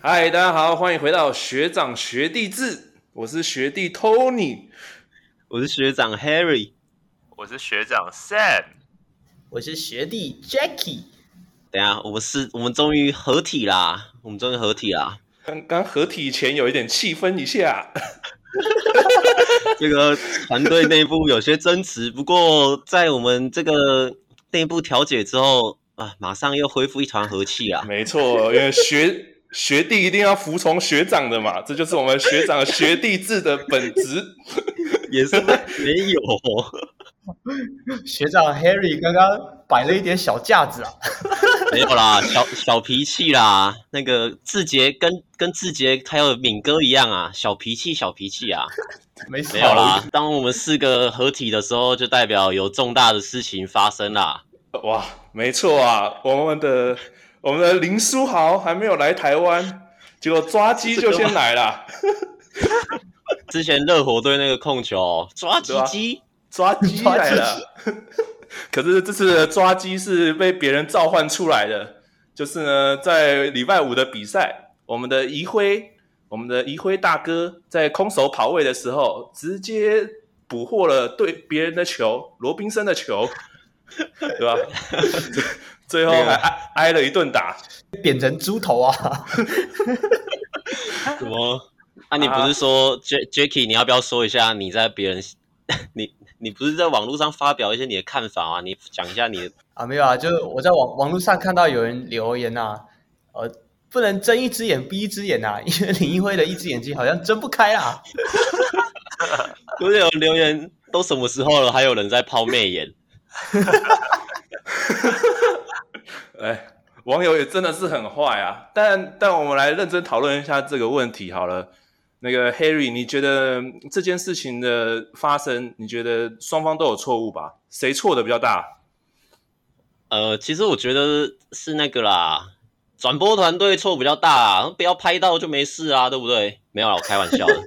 嗨，大家好，欢迎回到学长学弟制。我是学弟 Tony，我是学长 Harry，我是学长 Sam，我是学弟 Jackie。等下，我们是，我们终于合体啦！我们终于合体啦！刚刚合体前有一点气氛一下，这个团队内部有些争执，不过在我们这个内部调解之后啊，马上又恢复一团和气啊！没错，因为学。学弟一定要服从学长的嘛，这就是我们学长学弟制的本质。也是没有，学长 Harry 刚刚摆了一点小架子啊，没有啦，小小脾气啦。那个志杰跟跟志杰还有敏哥一样啊，小脾气小脾气啊，没事没有啦。当我们四个合体的时候，就代表有重大的事情发生啦。哇，没错啊，我们的。我们的林书豪还没有来台湾，结果抓鸡就先来了。之前热火队那个控球抓鸡鸡，抓鸡来了。可是这次的抓鸡是被别人召唤出来的，就是呢，在礼拜五的比赛，我们的宜辉，我们的宜辉大哥在空手跑位的时候，直接捕获了对别人的球，罗宾森的球，对吧？最后还挨挨了一顿打，扁成猪头啊！什么？啊，你不是说 J Jacky？你要不要说一下你在别人？你你不是在网络上发表一些你的看法啊？你讲一下你的啊？没有啊，就是我在网网络上看到有人留言呐、啊，呃，不能睁一只眼闭一只眼呐、啊，因为林一辉的一只眼睛好像睁不开啊。不是有留言都什么时候了，还有人在抛媚眼？哎，网友也真的是很坏啊！但但我们来认真讨论一下这个问题好了。那个 Harry，你觉得这件事情的发生，你觉得双方都有错误吧？谁错的比较大？呃，其实我觉得是那个啦，转播团队错比较大啊，不要拍到就没事啊，对不对？没有啦，我开玩笑的。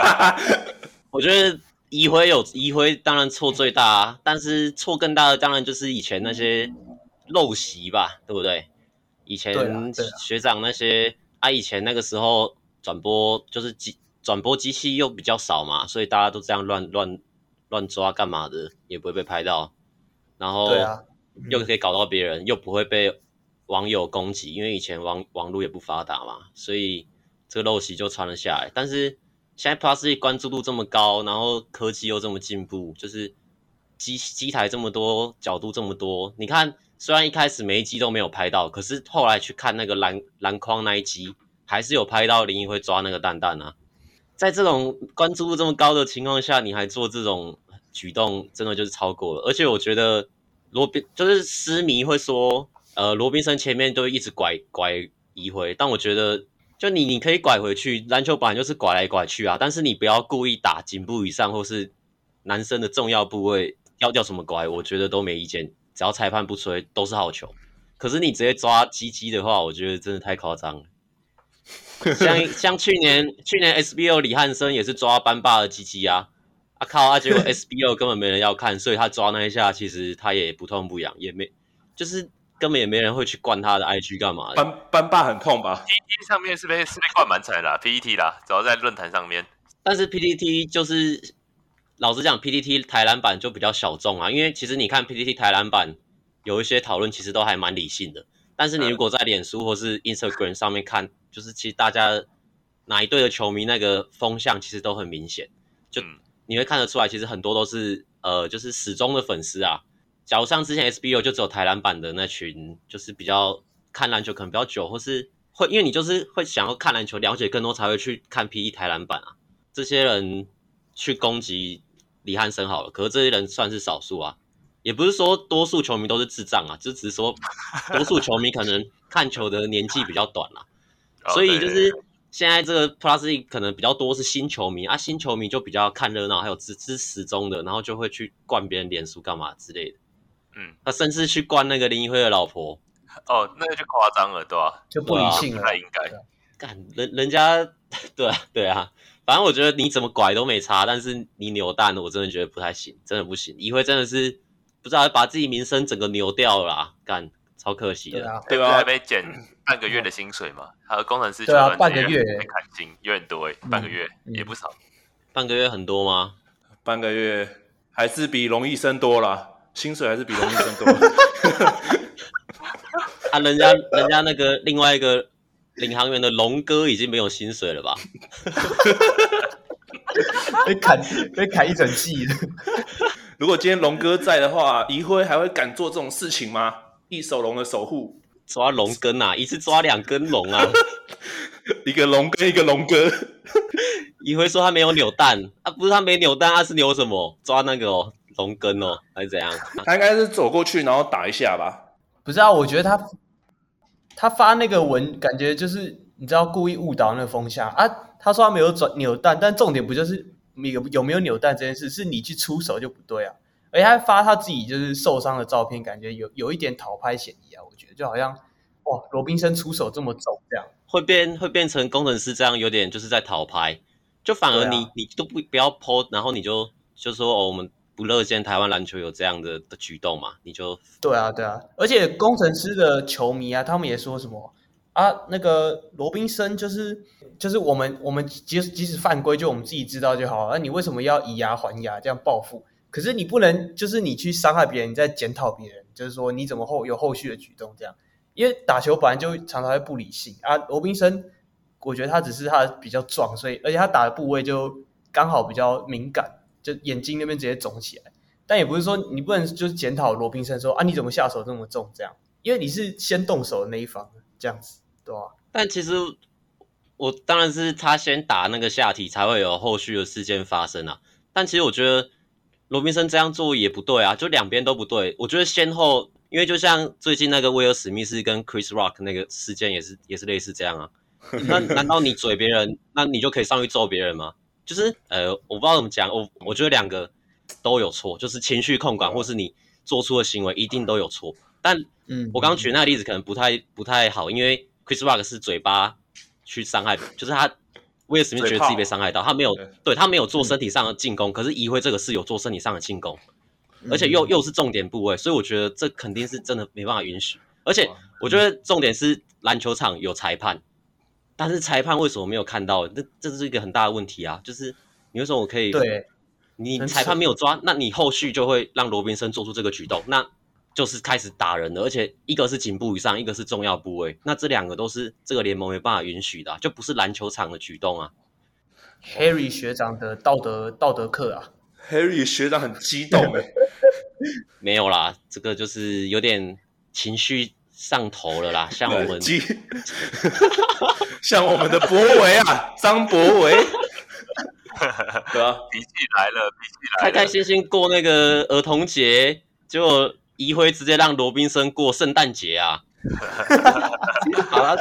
我觉得一辉有一辉，当然错最大啊，但是错更大的当然就是以前那些。陋习吧，对不对？以前学长那些啊，啊，以前那个时候转播就是机转播机器又比较少嘛，所以大家都这样乱乱乱抓干嘛的，也不会被拍到，然后又可以搞到别人，又不会被网友攻击，因为以前网网络也不发达嘛，所以这个陋习就传了下来。但是现在 Plus 关注度这么高，然后科技又这么进步，就是机机台这么多，角度这么多，你看。虽然一开始每一集都没有拍到，可是后来去看那个篮篮筐那一集，还是有拍到林一辉抓那个蛋蛋啊。在这种关注度这么高的情况下，你还做这种举动，真的就是超过了。而且我觉得罗宾就是狮迷会说，呃，罗宾森前面都一直拐拐一回，但我觉得就你你可以拐回去，篮球本来就是拐来拐去啊，但是你不要故意打颈部以上或是男生的重要部位，要叫什么拐，我觉得都没意见。只要裁判不吹，都是好球。可是你直接抓鸡鸡的话，我觉得真的太夸张了。像 像去年去年 SBO 李汉生也是抓班霸的鸡鸡啊，啊靠啊！结果 SBO 根本没人要看，所以他抓那一下，其实他也不痛不痒，也没就是根本也没人会去灌他的 IG 干嘛的。班班霸很痛吧？PTT 上面是被是被灌蛮惨的啦，PTT 啦，主要在论坛上面。但是 PTT 就是。老实讲，PTT 台篮版就比较小众啊，因为其实你看 PTT 台篮版有一些讨论，其实都还蛮理性的。但是你如果在脸书或是 Instagram 上面看，就是其实大家哪一队的球迷那个风向其实都很明显，就你会看得出来，其实很多都是呃，就是始终的粉丝啊。假如像之前 SBO 就只有台篮版的那群，就是比较看篮球可能比较久，或是会因为你就是会想要看篮球了解更多，才会去看 PTT 台篮版啊。这些人去攻击。李汉生好了，可是这些人算是少数啊，也不是说多数球迷都是智障啊，就只是说 多数球迷可能看球的年纪比较短啦，所以就是现在这个 Plus 可能比较多是新球迷啊，新球迷就比较看热闹，还有支支持中的，然后就会去灌别人脸书干嘛之类的，嗯，他甚至去灌那个林一辉的老婆，哦，那个就夸张了，对吧、啊？就不理性了，不太应该，干人人家，对啊，对啊。反正我觉得你怎么拐都没差，但是你扭蛋，我真的觉得不太行，真的不行。一辉真的是不知道把自己名声整个扭掉了啦，干超可惜的。对吧？还被减半个月的薪水嘛？还有工程师对啊，半个月被砍薪，有点多哎，半个月也不少。半个月很多吗？半个月还是比龙医生多啦，薪水还是比龙医生多。啊，人家人家那个另外一个领航员的龙哥已经没有薪水了吧？被砍被砍一整季了。如果今天龙哥在的话，仪辉还会敢做这种事情吗？一手龙的守护，抓龙根啊，一次抓两根龙啊，一个龙根一个龙哥。仪辉说他没有扭蛋啊，不是他没扭蛋，他是扭什么？抓那个哦，龙根哦，还是怎样？他应该是走过去然后打一下吧。不是啊，我觉得他他发那个文，感觉就是你知道故意误导那个风向啊。他说他没有转扭蛋，但重点不就是有有没有扭蛋这件事？是你去出手就不对啊。而且他发他自己就是受伤的照片，感觉有有一点讨拍嫌疑啊。我觉得就好像哇，罗宾森出手这么重，这样会变会变成工程师这样，有点就是在讨拍，就反而你、啊、你都不不要 po，然后你就就说哦我们。不乐见台湾篮球有这样的的举动嘛？你就对啊，对啊，而且工程师的球迷啊，他们也说什么啊？那个罗宾森就是就是我们我们即使即使犯规，就我们自己知道就好。那、你为什么要以牙还牙这样报复？可是你不能就是你去伤害别人，你再检讨别人，就是说你怎么后有后续的举动这样？因为打球本来就常常会不理性啊。罗宾森，我觉得他只是他比较壮，所以而且他打的部位就刚好比较敏感。就眼睛那边直接肿起来，但也不是说你不能就是检讨罗宾森说啊，你怎么下手这么重这样？因为你是先动手的那一方，这样子对吧？但其实我当然是他先打那个下体，才会有后续的事件发生啊。但其实我觉得罗宾森这样做也不对啊，就两边都不对。我觉得先后，因为就像最近那个威尔史密斯跟 Chris Rock 那个事件也是也是类似这样啊。那难道你嘴别人，那你就可以上去揍别人吗？就是呃，我不知道怎么讲，我我觉得两个都有错，就是情绪控管或是你做出的行为一定都有错。但嗯，我刚刚举那个例子可能不太不太好，因为 Chris Rock 是嘴巴去伤害，就是他威尔史密斯觉得自己被伤害到，他没有对他没有做身体上的进攻，可是移辉这个是有做身体上的进攻，而且又又是重点部位，所以我觉得这肯定是真的没办法允许。而且我觉得重点是篮球场有裁判。但是裁判为什么没有看到？这这是一个很大的问题啊！就是你为什么我可以？对，你裁判没有抓，那你后续就会让罗宾森做出这个举动，那就是开始打人了。而且一个是颈部以上，一个是重要部位，那这两个都是这个联盟没办法允许的啊，就不是篮球场的举动啊。Harry 学长的道德道德课啊，Harry 学长很激动哎，没有啦，这个就是有点情绪。上头了啦，像我们，像我们的博维啊，张博维，对啊，脾气来了，脾气来了，开开心心过那个儿童节，结果仪辉直接让罗宾森过圣诞节啊！好了，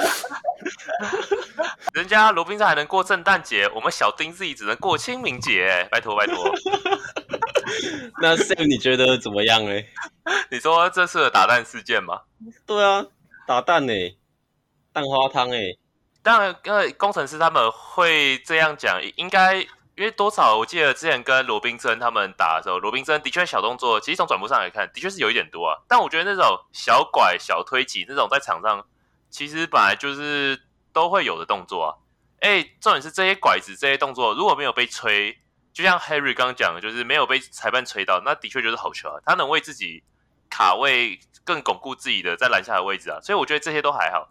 人家罗宾森还能过圣诞节，我们小丁自己只能过清明节，拜托拜托。那 Sam 你觉得怎么样呢？你说这次的打蛋事件吗？对啊，打蛋呢，蛋花汤哎。当然，因为工程师他们会这样讲，应该因为多少？我记得之前跟罗宾森他们打的时候，罗宾森的确小动作，其实从转播上来看，的确是有一点多啊。但我觉得那种小拐、小推挤那种在场上，其实本来就是都会有的动作啊。哎，重点是这些拐子、这些动作如果没有被吹。就像 Harry 刚讲的，就是没有被裁判吹到，那的确就是好球啊。他能为自己卡位，更巩固自己的在篮下的位置啊。所以我觉得这些都还好。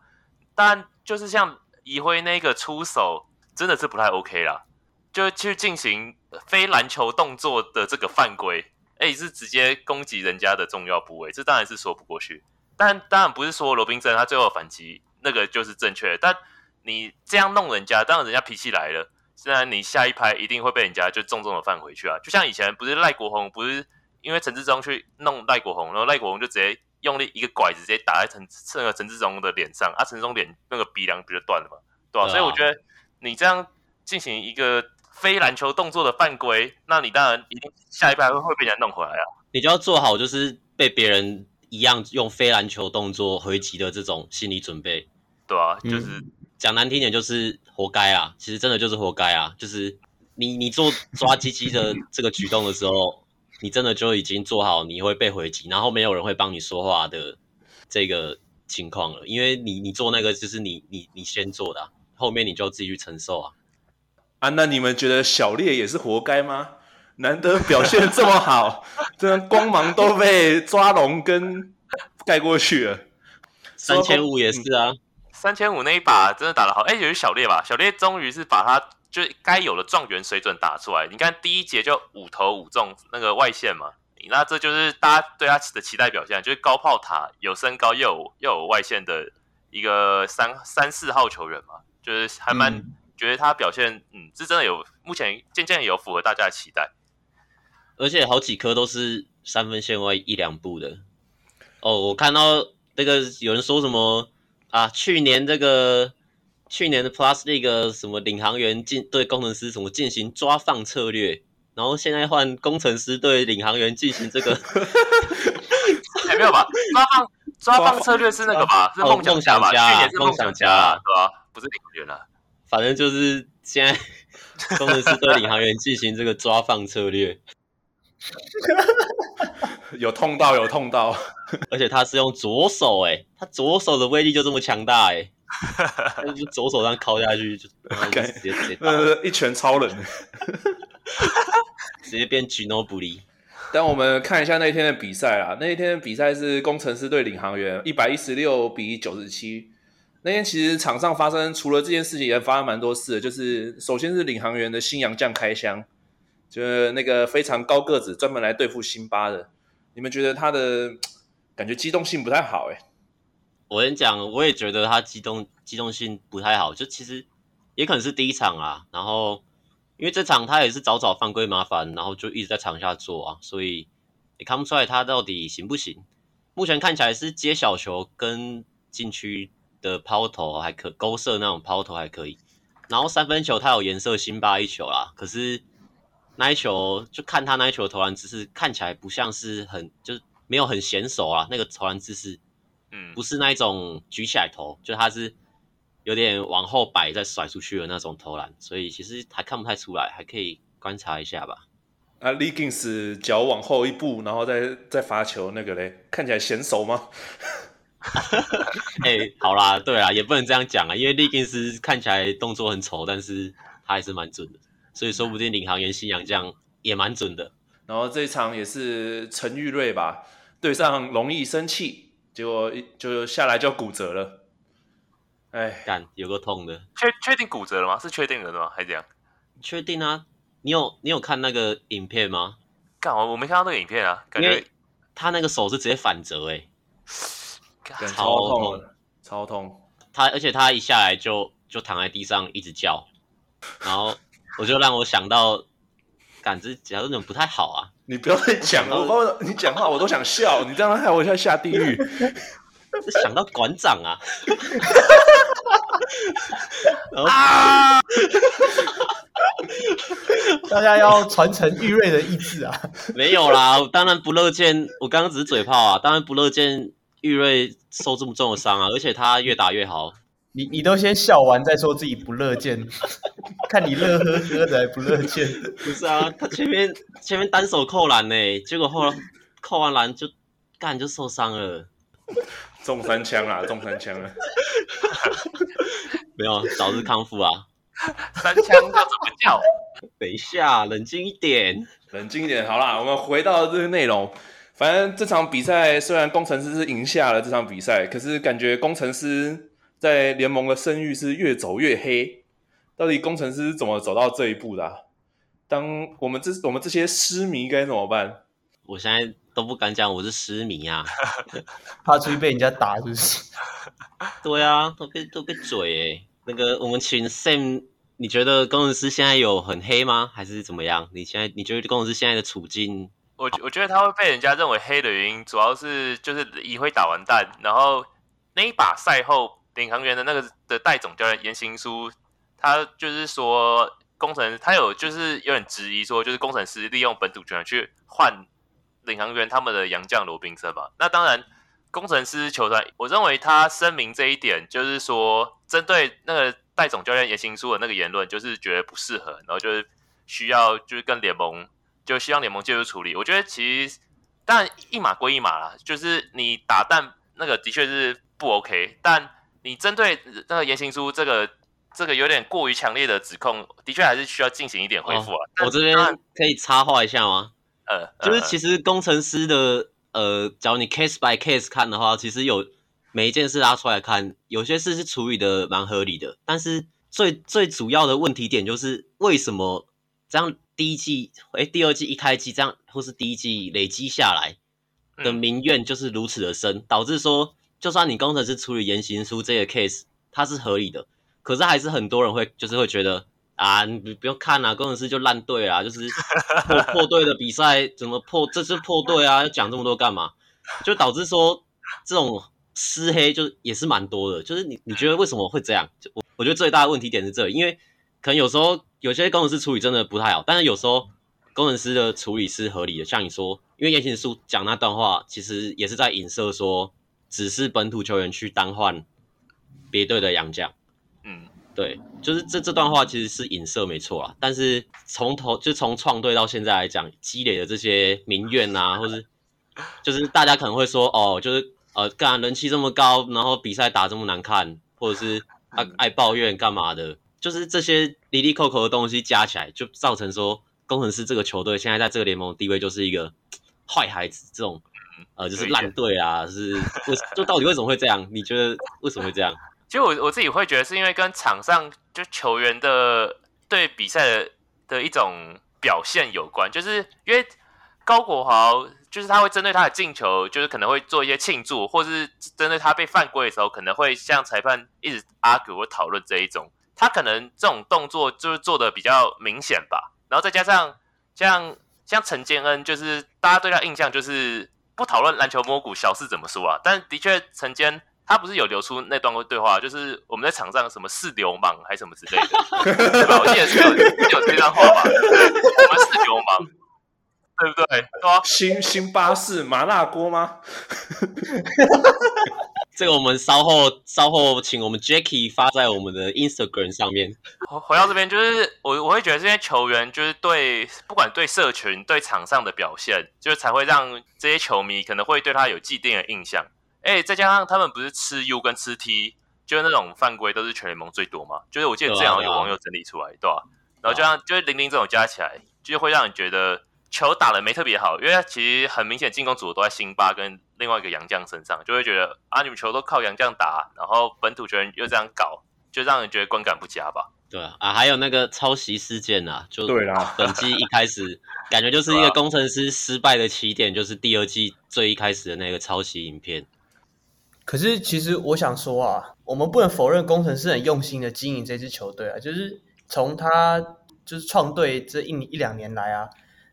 但就是像一辉那个出手，真的是不太 OK 啦。就去进行非篮球动作的这个犯规，哎，是直接攻击人家的重要部位，这当然是说不过去。但当然不是说罗宾森他最后反击那个就是正确，但你这样弄人家，当然人家脾气来了。虽然你下一拍一定会被人家就重重的犯回去啊，就像以前不是赖国宏不是因为陈志忠去弄赖国宏，然后赖国宏就直接用力一个拐子直接打在陈那个陈志忠的脸上，啊，陈志忠脸那个鼻梁不就断了嘛，对吧？对啊。所以我觉得你这样进行一个非篮球动作的犯规，那你当然一定下一拍会会被人家弄回来啊。你就要做好就是被别人一样用非篮球动作回击的这种心理准备，对啊，就是。嗯讲难听点就是活该啊！其实真的就是活该啊！就是你你做抓鸡鸡的这个举动的时候，你真的就已经做好你会被回击，然后没有人会帮你说话的这个情况了，因为你你做那个就是你你你先做的，啊，后面你就自己去承受啊。啊，那你们觉得小烈也是活该吗？难得表现这么好，这光芒都被抓龙跟盖过去了。三千五也是啊，三千五那一把真的打得好。哎，有小烈吧？小烈终于是把他就该有的状元水准打出来。你看第一节就五投五中那个外线嘛，那这就是大家对他的期待表现，就是高炮塔有身高又有又有外线的一个三三四号球员嘛，就是还蛮。嗯觉得他表现，嗯，是真的有，目前渐渐有符合大家的期待，而且好几颗都是三分线外一两步的。哦，我看到那个有人说什么啊，去年这个去年的 Plus League 什么领航员进对工程师什么进行抓放策略，然后现在换工程师对领航员进行这个，没有吧？抓放抓放策略是那个吧？是梦想家吧？去年是梦想家，对吧？不是领航员了。反正就是现在，工程师对领航员进行这个抓放策略，有痛到有痛到，而且他是用左手哎，他左手的威力就这么强大哎，就左手上敲下去就直接直接呃一拳超人，直接变 Ginobili。但我们看一下那一天的比赛啊，那一天的比赛是工程师对领航员一百一十六比九十七。那天其实场上发生除了这件事情，也发生蛮多事的。就是首先是领航员的新洋将开箱，就是那个非常高个子，专门来对付辛巴的。你们觉得他的感觉机动性不太好？哎，我跟你讲，我也觉得他机动机动性不太好。就其实也可能是第一场啊，然后因为这场他也是早早犯规麻烦，然后就一直在场下做啊，所以也看不出来他到底行不行。目前看起来是接小球跟禁区。的抛投还可勾射那种抛投还可以，然后三分球他有颜色辛巴一球啦，可是那一球就看他那一球投篮姿势，看起来不像是很就是没有很娴熟啊，那个投篮姿势，嗯，不是那一种举起来投，就他是有点往后摆再甩出去的那种投篮，所以其实还看不太出来，还可以观察一下吧。啊，Legins 脚往后一步，然后再再罚球那个嘞，看起来娴熟吗？哎、欸，好啦，对啦，也不能这样讲啊，因为利金斯看起来动作很丑，但是他还是蛮准的，所以说不定领航员新洋将也蛮准的。然后这一场也是陈玉瑞吧，对上容易生气，结果就下来就骨折了。哎，干，有个痛的，确确定骨折了吗？是确定了的吗？还是这样？确定啊！你有你有看那个影片吗？干，我我没看到那个影片啊，感觉他那个手是直接反折哎、欸。超痛，超痛！他而且他一下来就就躺在地上一直叫，然后我就让我想到，感觉假如那种不太好啊！你不要再讲了，我你讲话我都想笑，你这样害我要下地狱。是想到馆长啊！啊！大家要传承玉瑞的意志啊！没有啦，我当然不乐见，我刚刚只是嘴炮啊，当然不乐见。玉瑞受这么重的伤啊，而且他越打越好。你你都先笑完再说自己不乐见，看你乐呵呵的还不乐见。不是啊，他前面前面单手扣篮呢，结果后来扣完篮就干就受伤了，中三枪啊，中三枪啊。没有，早日康复啊。三枪要怎么叫？等一下，冷静一点，冷静一点。好啦，我们回到这个内容。反正这场比赛虽然工程师是赢下了这场比赛，可是感觉攻城狮在联盟的声誉是越走越黑。到底工程师是怎么走到这一步的啊？当我们这我们这些狮迷该怎么办？我现在都不敢讲我是狮迷啊，怕出去被人家打是不是？对啊，都被都被嘴诶。那个我们请 Sam，你觉得工程师现在有很黑吗？还是怎么样？你现在你觉得工程师现在的处境？我我觉得他会被人家认为黑的原因，主要是就是一辉打完蛋，然后那一把赛后领航员的那个的代总教练颜行书，他就是说工程他有就是有点质疑说，就是工程师利用本土权去换领航员他们的洋将罗宾森吧。那当然，工程师球团，我认为他声明这一点，就是说针对那个代总教练颜行书的那个言论，就是觉得不适合，然后就是需要就是跟联盟。就希望联盟介入处理。我觉得其实但一码归一码啦，就是你打蛋那个的确是不 OK。但你针对那个言行书这个这个有点过于强烈的指控，的确还是需要进行一点恢复啊。哦、我这边可以插话一下吗？呃，就是其实工程师的呃，假如你 case by case 看的话，其实有每一件事拉出来看，有些事是处理的蛮合理的，但是最最主要的问题点就是为什么这样第一季哎，第二季一开机这样，或是第一季累积下来的民怨就是如此的深，嗯、导致说，就算你工程师处理言行书这个 case，它是合理的，可是还是很多人会就是会觉得。啊，你不用看啊，工程师就烂队啊，就是破 破队的比赛怎么破？这是破队啊，要讲这么多干嘛？就导致说这种私黑就也是蛮多的。就是你你觉得为什么会这样？我我觉得最大的问题点是这里，因为可能有时候有些工程师处理真的不太好，但是有时候工程师的处理是合理的。像你说，因为言行书讲那段话，其实也是在影射说，只是本土球员去单换别队的洋将，嗯。对，就是这这段话其实是影射没错啦，但是从头就从创队到现在来讲，积累的这些民怨啊，或是就是大家可能会说，哦，就是呃，干人气这么高，然后比赛打这么难看，或者是爱爱抱怨干嘛的，就是这些离离扣扣的东西加起来，就造成说工程师这个球队现在在这个联盟地位就是一个 坏孩子，这种呃就是烂队啊，是为就到底为什么会这样？你觉得为什么会这样？其实我我自己会觉得是因为跟场上就球员的对比赛的的一种表现有关，就是因为高国豪就是他会针对他的进球，就是可能会做一些庆祝，或是针对他被犯规的时候，可能会向裁判一直 argue 或讨论这一种，他可能这种动作就是做的比较明显吧。然后再加上像像陈建恩，就是大家对他印象就是不讨论篮球摸骨小事怎么说啊，但的确曾经。他不是有流出那段对话，就是我们在场上什么是流氓还是什么之类的，对吧？我记得是有有这段话吧？我们是流氓，对不对？对啊，新新巴士麻辣锅吗？这个我们稍后稍后请我们 Jackie 发在我们的 Instagram 上面。回到这边，就是我我会觉得这些球员就是对不管对社群对场上的表现，就是才会让这些球迷可能会对他有既定的印象。哎、欸，再加上他们不是吃 U 跟吃 T，就是那种犯规都是全联盟最多嘛。就是我记得这样有网友整理出来，对吧、啊？然后就像就是零零这种加起来，就会让你觉得球打的没特别好，因为其实很明显进攻组都在辛巴跟另外一个洋将身上，就会觉得啊，你们球都靠洋将打，然后本土球员又这样搞，就让人觉得观感不佳吧。对啊，啊，还有那个抄袭事件啊，就对啦，本季一开始 感觉就是一个工程师失败的起点，就是第二季最一开始的那个抄袭影片。可是，其实我想说啊，我们不能否认工程师很用心的经营这支球队啊。就是从他就是创队这一一两年来啊，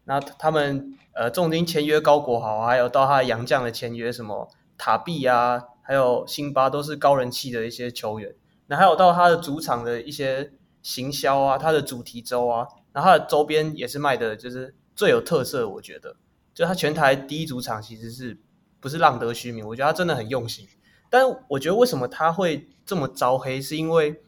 那他们呃重金签约高国豪，还有到他的洋将的签约，什么塔碧啊，还有辛巴都是高人气的一些球员。那还有到他的主场的一些行销啊，他的主题周啊，然后他的周边也是卖的，就是最有特色。我觉得，就他全台第一主场其实是不是浪得虚名？我觉得他真的很用心。但我觉得为什么他会这么招黑，是因为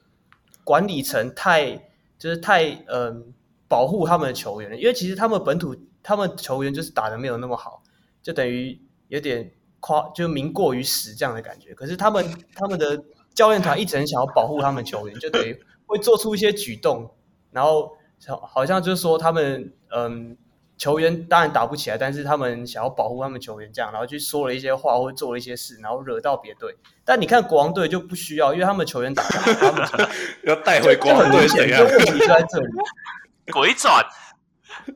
管理层太就是太嗯、保护他们的球员。因为其实他们本土他们球员就是打的没有那么好，就等于有点夸就名过于实这样的感觉。可是他们他们的教练团一直很想要保护他们球员，就等于会做出一些举动，然后好像就是说他们嗯。球员当然打不起来，但是他们想要保护他们球员，这样然后去说了一些话或做了一些事，然后惹到别队。但你看国王队就不需要，因为他们球员打不好，他们 要带回国王队，就问题就在这里。鬼转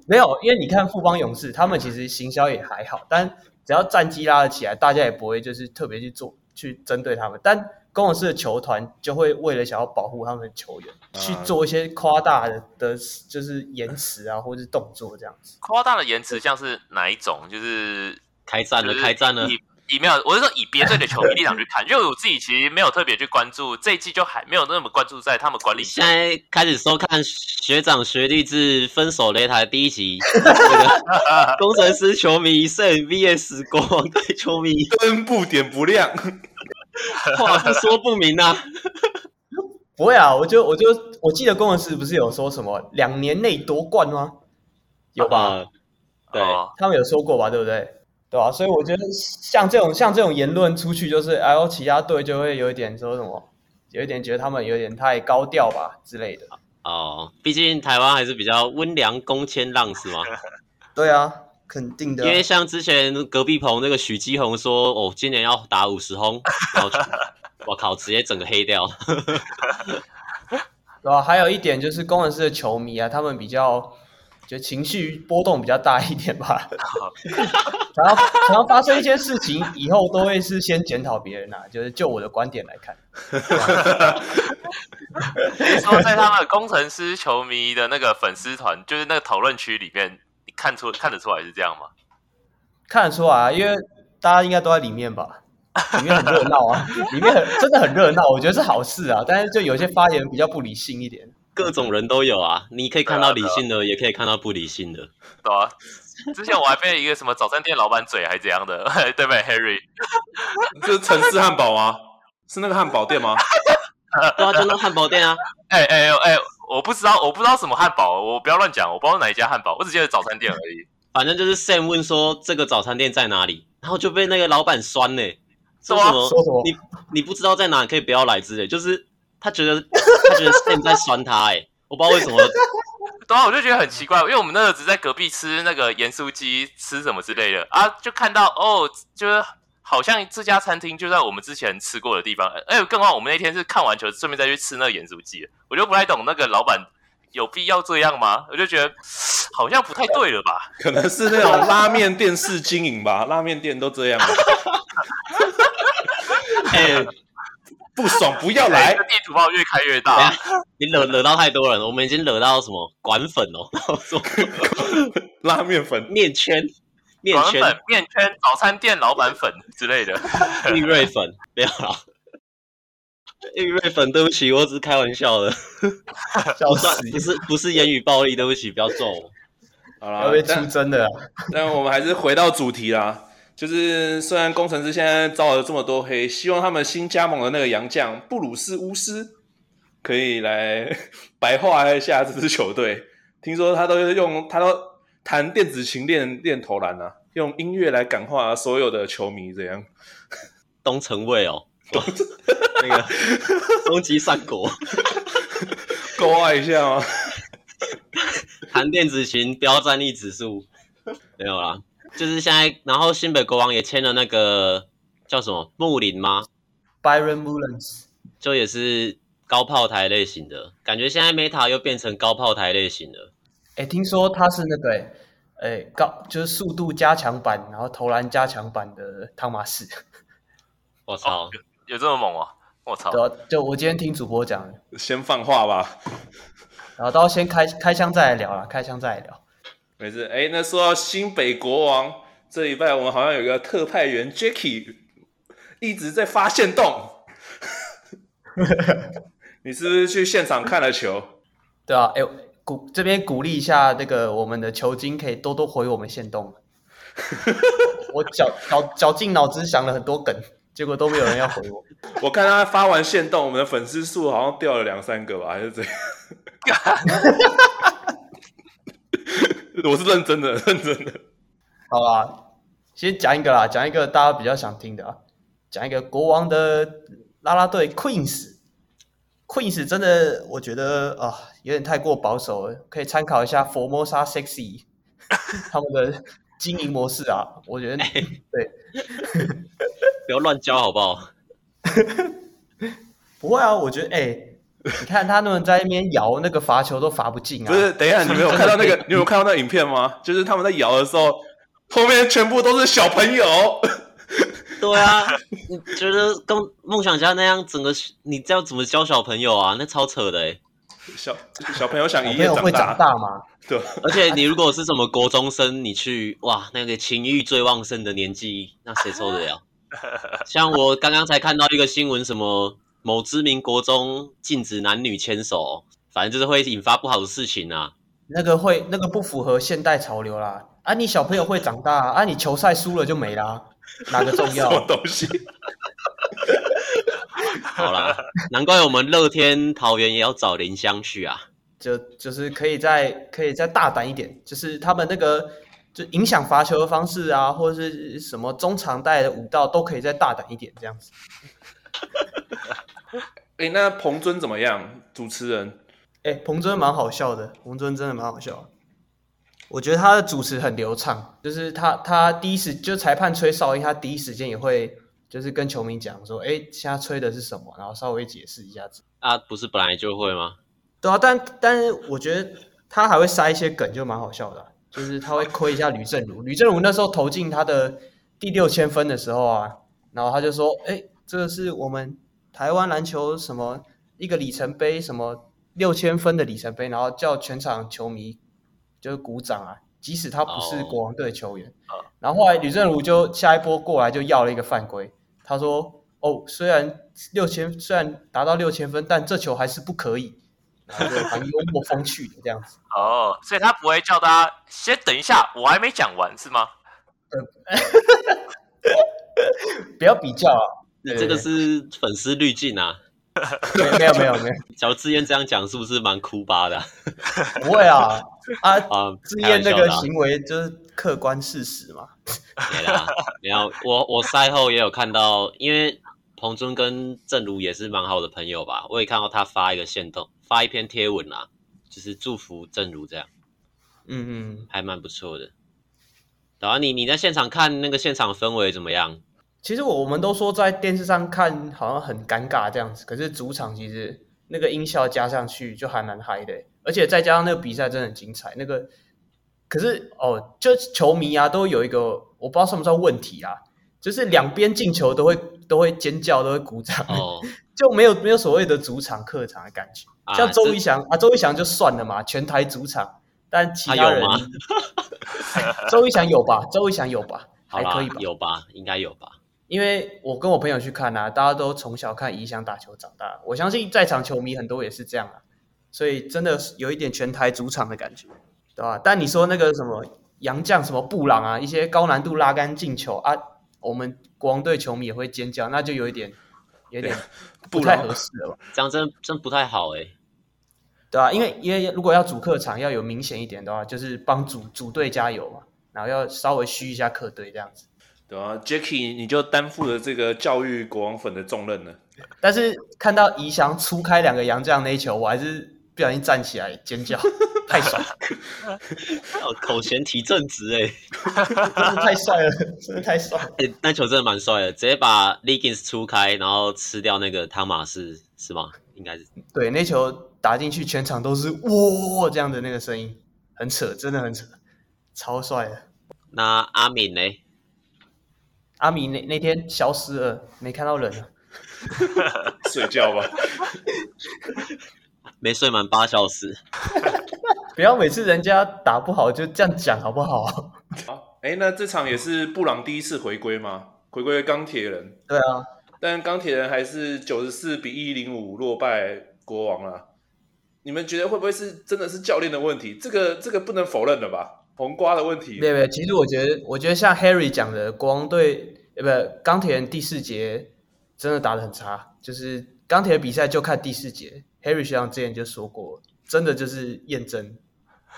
没有，因为你看富邦勇士，他们其实行销也还好，但只要战绩拉得起来，大家也不会就是特别去做去针对他们。但工程师的球团就会为了想要保护他们的球员，啊、去做一些夸大的的，就是延迟啊，或者是动作这样子。夸大的延迟像是哪一种？就是开战了，开战了。以以没有，我是说以别队的球迷立场去看，因为我自己其实没有特别去关注这一季，就还没有那么关注在他们管理。现在开始收看学长学弟制分手擂台第一集，这个工程师球迷胜 VS 国王队球迷，灯不点不亮。话不说不明啊！不会啊，我就我就我记得工程师不是有说什么两年内夺冠吗？有吧？对，他们有说过吧？对不对？对吧、啊？所以我觉得像这种像这种言论出去，就是哎呦，其他队就会有一点说什么，有一点觉得他们有点太高调吧之类的。哦，毕竟台湾还是比较温良恭谦让，是吗？对啊，肯定的。因为像之前隔壁棚那个许基宏说，哦，今年要打五十轰，然后我靠，直接整个黑掉。对吧、啊？还有一点就是，攻城狮的球迷啊，他们比较。就情绪波动比较大一点吧，然后然后发生一些事情以后，都会是先检讨别人啊。就是就我的观点来看，你说在他们工程师球迷的那个粉丝团，就是那个讨论区里面，你看出看得出来是这样吗？看得出来啊，因为大家应该都在里面吧，里面很热闹啊，里面很真的很热闹，我觉得是好事啊。但是就有些发言比较不理性一点。各种人都有啊，你可以看到理性的，也可以看到不理性的，对啊。之前我还被一个什么早餐店老板嘴还是怎样的，对不对，Harry？这是城市汉堡吗？是那个汉堡店吗？对啊，就那汉堡店啊。哎哎哎，我不知道，我不知道什么汉堡，我不要乱讲，我不知道哪一家汉堡，我只记得早餐店而已。反正就是 Sam 问说这个早餐店在哪里，然后就被那个老板酸呢、欸，说什么？说什么？你你不知道在哪，可以不要来之类，就是。他觉得他觉得 Sam 在酸他哎、欸，我不知道为什么。对啊，我就觉得很奇怪，因为我们那个只在隔壁吃那个盐酥鸡，吃什么之类的啊，就看到哦，就是好像这家餐厅就在我们之前吃过的地方。哎、欸，更何况我们那天是看完球，顺便再去吃那个盐酥鸡，我就不太懂那个老板有必要这样吗？我就觉得好像不太对了吧？可能是那种拉面店式经营吧，拉面店都这样。哎。不爽 不要来！地图炮越开越大，你惹惹到太多人了，我们已经惹到什么管粉哦，拉面粉、面圈、面圈、面圈、早餐店老板粉之类的，玉瑞粉不要了，玉瑞粉，对不起，我只是开玩笑的，笑死，不是不是言语暴力，对不起，不要揍我，好了，要被出征的，那我们还是回到主题啦。就是虽然工程师现在招了这么多黑，希望他们新加盟的那个洋将布鲁斯巫师 可以来 白化一下这支球队。听说他都用他都弹电子琴练练投篮啊，用音乐来感化所有的球迷，这样。东城卫哦，那个终极三国，勾画一下吗？弹电子琴飙战力指数没有啦。就是现在，然后新北国王也签了那个叫什么穆林吗？Byron Mullins，就也是高炮台类型的，感觉现在 Meta 又变成高炮台类型了。哎，听说他是那个哎，哎高就是速度加强版，然后投篮加强版的汤马士。我操，哦，有这么猛啊！我操，就就我今天听主播讲，先放话吧，然后到先开开枪再来聊啦，开枪再来聊。没事，哎，那说到新北国王，这礼拜我们好像有一个特派员 Jacky 一直在发现洞，你是不是去现场看了球？对啊，哎，鼓这边鼓励一下那个我们的球精，可以多多回我们现洞。我绞绞绞尽脑汁想了很多梗，结果都没有人要回我。我看他发完线动，我们的粉丝数好像掉了两三个吧，还是怎样？我是认真的，认真的。好啦，先讲一个啦，讲一个大家比较想听的啊，讲一个国王的啦啦队 Queens。Queens 真的，我觉得啊，有点太过保守了，可以参考一下 Formosa Sexy 他们的经营模式啊。我觉得、欸、对，不要乱教好不好？不会啊，我觉得哎。欸 你看他们在那边摇那个罚球都罚不进啊！不是，等一下，你没有看到那个？你有看到那影片吗？就是他们在摇的时候，后面全部都是小朋友。对啊，你觉得跟梦想家那样，整个你这样怎么教小朋友啊？那超扯的哎！小小朋友想一夜长大，会长大吗？对。而且你如果是什么国中生，你去哇，那个情欲最旺盛的年纪，那谁受得了？像我刚刚才看到一个新闻，什么？某知名国中禁止男女牵手，反正就是会引发不好的事情啊。那个会，那个不符合现代潮流啦。啊，你小朋友会长大啊，你球赛输了就没啦，哪个重要？什么东西？好啦，难怪我们乐天桃园也要找林香去啊。就就是可以再可以再大胆一点，就是他们那个就影响罚球的方式啊，或者是什么中长带的舞蹈，都可以再大胆一点这样子。哎、欸，那彭尊怎么样？主持人？哎、欸，彭尊蛮好笑的，彭尊真的蛮好笑。我觉得他的主持很流畅，就是他他第一时就裁判吹哨音，他第一时间也会就是跟球迷讲说，哎、欸，现在吹的是什么，然后稍微解释一下子。啊，不是本来就会吗？对啊，但但是我觉得他还会塞一些梗，就蛮好笑的、啊。就是他会亏一下吕政儒，吕政儒那时候投进他的第六千分的时候啊，然后他就说：“哎，这个是我们台湾篮球什么一个里程碑，什么六千分的里程碑。”然后叫全场球迷就鼓掌啊，即使他不是国王队球员。Oh. 然后后来吕正儒就下一波过来就要了一个犯规，他说：“哦，虽然六千虽然达到六千分，但这球还是不可以。”然后就很幽默风趣的这样子 哦，所以他不会叫大家先等一下，我还没讲完是吗？不要比较啊，这个是粉丝滤镜啊。没有没有没有假如志燕这样讲，是不是蛮哭巴的？不会啊啊啊！志燕那个行为就是客观事实嘛。没啦，没有我我赛后也有看到，因为彭尊跟正如也是蛮好的朋友吧，我也看到他发一个线动。发一篇贴文啦，就是祝福正如这样，嗯嗯，还蛮不错的。然后你你在现场看那个现场氛围怎么样？其实我们都说在电视上看好像很尴尬这样子，可是主场其实那个音效加上去就还蛮嗨的，而且再加上那个比赛真的很精彩。那个可是哦，就球迷啊都有一个我不知道算不算问题啊，就是两边进球都会都会尖叫，都会鼓掌。哦 就没有没有所谓的主场客场的感觉，啊、像周仪翔啊，周仪翔就算了嘛，全台主场，但其他人，周一翔有吧？周一翔有吧？还可以吧？有吧？应该有吧？因为我跟我朋友去看啊，大家都从小看怡翔打球长大，我相信在场球迷很多也是这样啊，所以真的有一点全台主场的感觉，对吧？但你说那个什么杨将什么布朗啊，一些高难度拉杆进球啊，我们国王队球迷也会尖叫，那就有一点。有点不太合适了吧？这样真真不太好哎、欸，对啊，因为因为如果要主客场要有明显一点的话，就是帮主主队加油嘛，然后要稍微虚一下客队这样子。对啊，Jacky 你就担负了这个教育国王粉的重任了。但是看到仪翔初开两个洋将那一球，我还是不小心站起来尖叫，太爽了！口嫌体正直哎，真的太帅了，真的太帅！哎、欸，那球真的蛮帅的，直接把 Legins 出开，然后吃掉那个汤马士，是吗？应该是。对，那球打进去，全场都是哇这样的那个声音，很扯，真的很扯，超帅的。那阿敏呢？阿米那那天消失了，没看到人了，睡觉吧。没睡满八小时，不要每次人家打不好就这样讲好不好？好，哎，那这场也是布朗第一次回归吗？回归钢铁人。对啊，但钢铁人还是九十四比一零五落败国王了。你们觉得会不会是真的是教练的问题？这个这个不能否认的吧？红瓜的问题。没有没有，其实我觉得，我觉得像 Harry 讲的，国王队呃不钢铁人第四节真的打得很差，就是钢铁的比赛就看第四节。Harry 学长之前就说过，真的就是验证，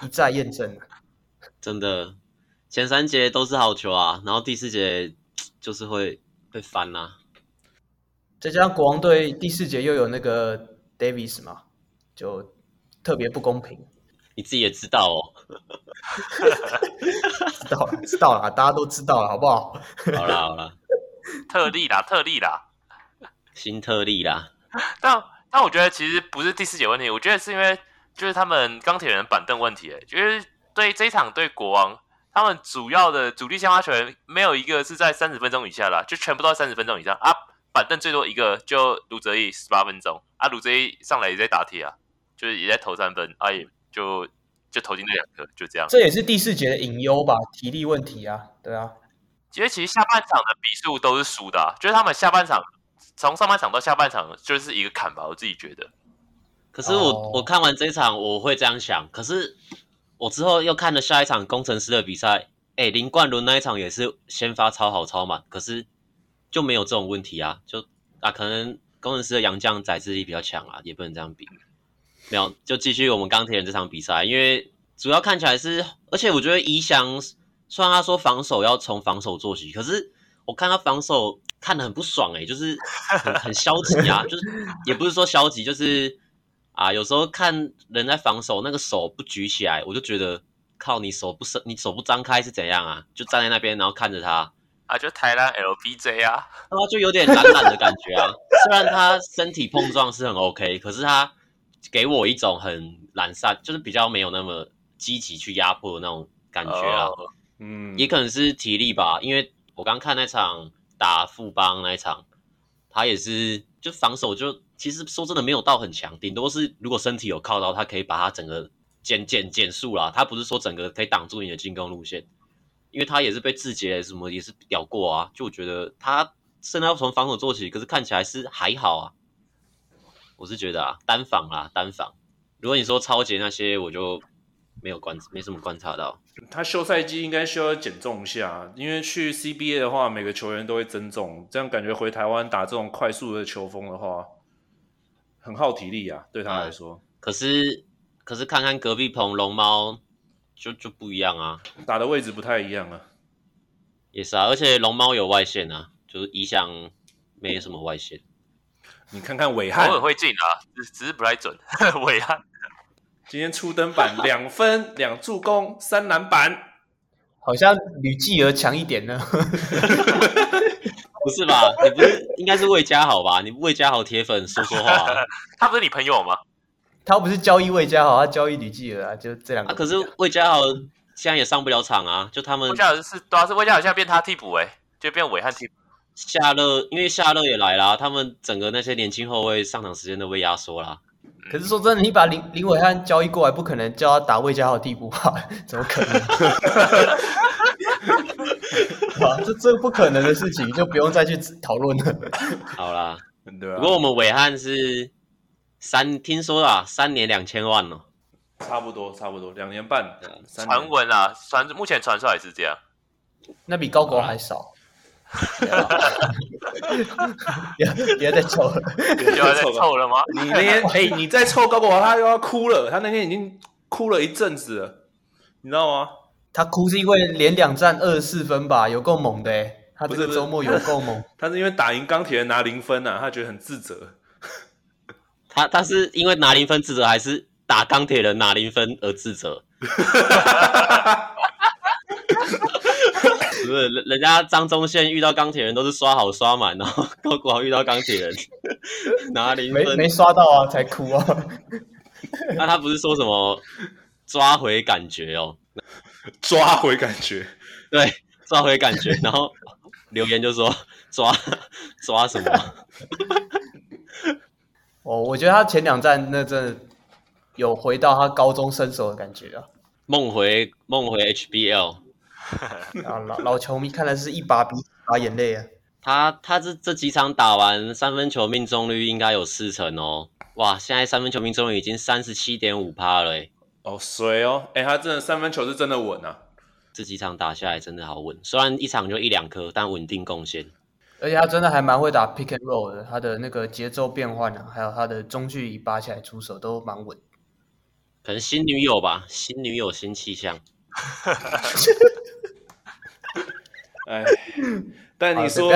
一再验证。真的，前三节都是好球啊，然后第四节就是会被翻呐、啊。再加上国王队第四节又有那个 Davis 嘛，就特别不公平。你自己也知道哦。知道了，知道了，大家都知道了，好不好？好了好了，特例啦，特例啦，新特例啦。但但我觉得其实不是第四节问题，我觉得是因为就是他们钢铁人板凳问题，诶，就是对这一场对国王，他们主要的主力先发球员没有一个是在三十分钟以下啦，就全部都在三十分钟以上啊，板凳最多一个就卢泽义十八分钟啊，卢泽义上来也在打铁啊，就是也在投三分，啊也就就投进那两个，就这样。这也是第四节的隐忧吧，体力问题啊，对啊，其实其实下半场的比数都是输的啊，就是他们下半场。从上半场到下半场就是一个坎吧，我自己觉得。可是我、oh. 我看完这一场我会这样想，可是我之后又看了下一场工程师的比赛，哎，林冠伦那一场也是先发超好超满，可是就没有这种问题啊，就啊可能工程师的杨将宰制力比较强啊，也不能这样比。没有，就继续我们钢铁人这场比赛，因为主要看起来是，而且我觉得宜翔虽然他说防守要从防守做起，可是我看他防守看得很不爽哎、欸，就是很 很消极啊，就是也不是说消极，就是啊，有时候看人在防守，那个手不举起来，我就觉得靠，你手不伸，你手不张开是怎样啊？就站在那边，然后看着他啊，就台湾 LBJ 啊，他就有点懒懒的感觉啊。虽然他身体碰撞是很 OK，可是他给我一种很懒散，就是比较没有那么积极去压迫的那种感觉啊。Oh. 嗯，也可能是体力吧，因为我刚看那场打富邦那一场，他也是就防守就其实说真的没有到很强，顶多是如果身体有靠到，他可以把他整个减减减速啦。他不是说整个可以挡住你的进攻路线，因为他也是被志杰什么也是咬过啊，就我觉得他现在要从防守做起，可是看起来是还好啊。我是觉得啊，单防啊，单防。如果你说抄截那些，我就。没有观，没什么观察到。他休赛季应该需要减重一下，因为去 CBA 的话，每个球员都会增重，这样感觉回台湾打这种快速的球风的话，很耗体力啊，对他来说。嗯、可是，可是看看隔壁棚龙猫，就就不一样啊，打的位置不太一样啊。也是啊，而且龙猫有外线啊，就是一向没什么外线。你看看韦汉，偶尔会进啊，只只是不太准。韦汉。今天初登板两分两助攻三篮板，好像吕继儿强一点呢？不是吧？你不是应该是魏家豪吧？你魏家豪铁粉说说话、啊，他不是你朋友吗？他不是交易魏家豪，他交易吕继儿啊，就这两个。啊，可是魏家豪现在也上不了场啊，就他们魏家豪是主要是魏家豪现在变他替补哎，就变韦汉替补。夏乐因为夏乐也来啦，他们整个那些年轻后卫上场时间都被压缩了。可是说真的，你把林林伟汉交易过来，不可能叫他打魏家豪替补吧？怎么可能？哇，这这不可能的事情，就不用再去讨论了。好啦，对啊。不过我们伟汉是三，听说啦，三年两千万哦。差不多，差不多两年半。传闻啊，传目前传出来是这样。那比高国还少。不要别再凑了，别再凑了吗？你那天哎、欸，你再凑高国华，他又要哭了。他那天已经哭了一阵子了，你知道吗？他哭是因为连两战二十四分吧，有够猛的哎。他这个周末有够猛。他是因为打赢钢铁人拿零分啊，他觉得很自责。他他是因为拿零分自责，还是打钢铁人拿零分而自责？不是人，人家张宗宪遇到钢铁人都是刷好刷满，然后高国豪遇到钢铁人 拿零分，没没刷到啊，才哭啊。那他不是说什么抓回感觉哦？抓回感觉，对，抓回感觉。然后留言就说抓抓什么？哦，我觉得他前两站那真的有回到他高中生手的感觉啊，梦回梦回 HBL。啊，老老球迷看来是一把鼻把眼泪啊！他他这这几场打完，三分球命中率应该有四成哦。哇，现在三分球命中率已经三十七点五趴了诶。哦，水哦，哎，他真的三分球是真的稳啊！这几场打下来真的好稳，虽然一场就一两颗，但稳定贡献。而且他真的还蛮会打 pick and roll 的，他的那个节奏变换啊，还有他的中距离拔起来出手都蛮稳。可能新女友吧，新女友新气象。哎，但你说，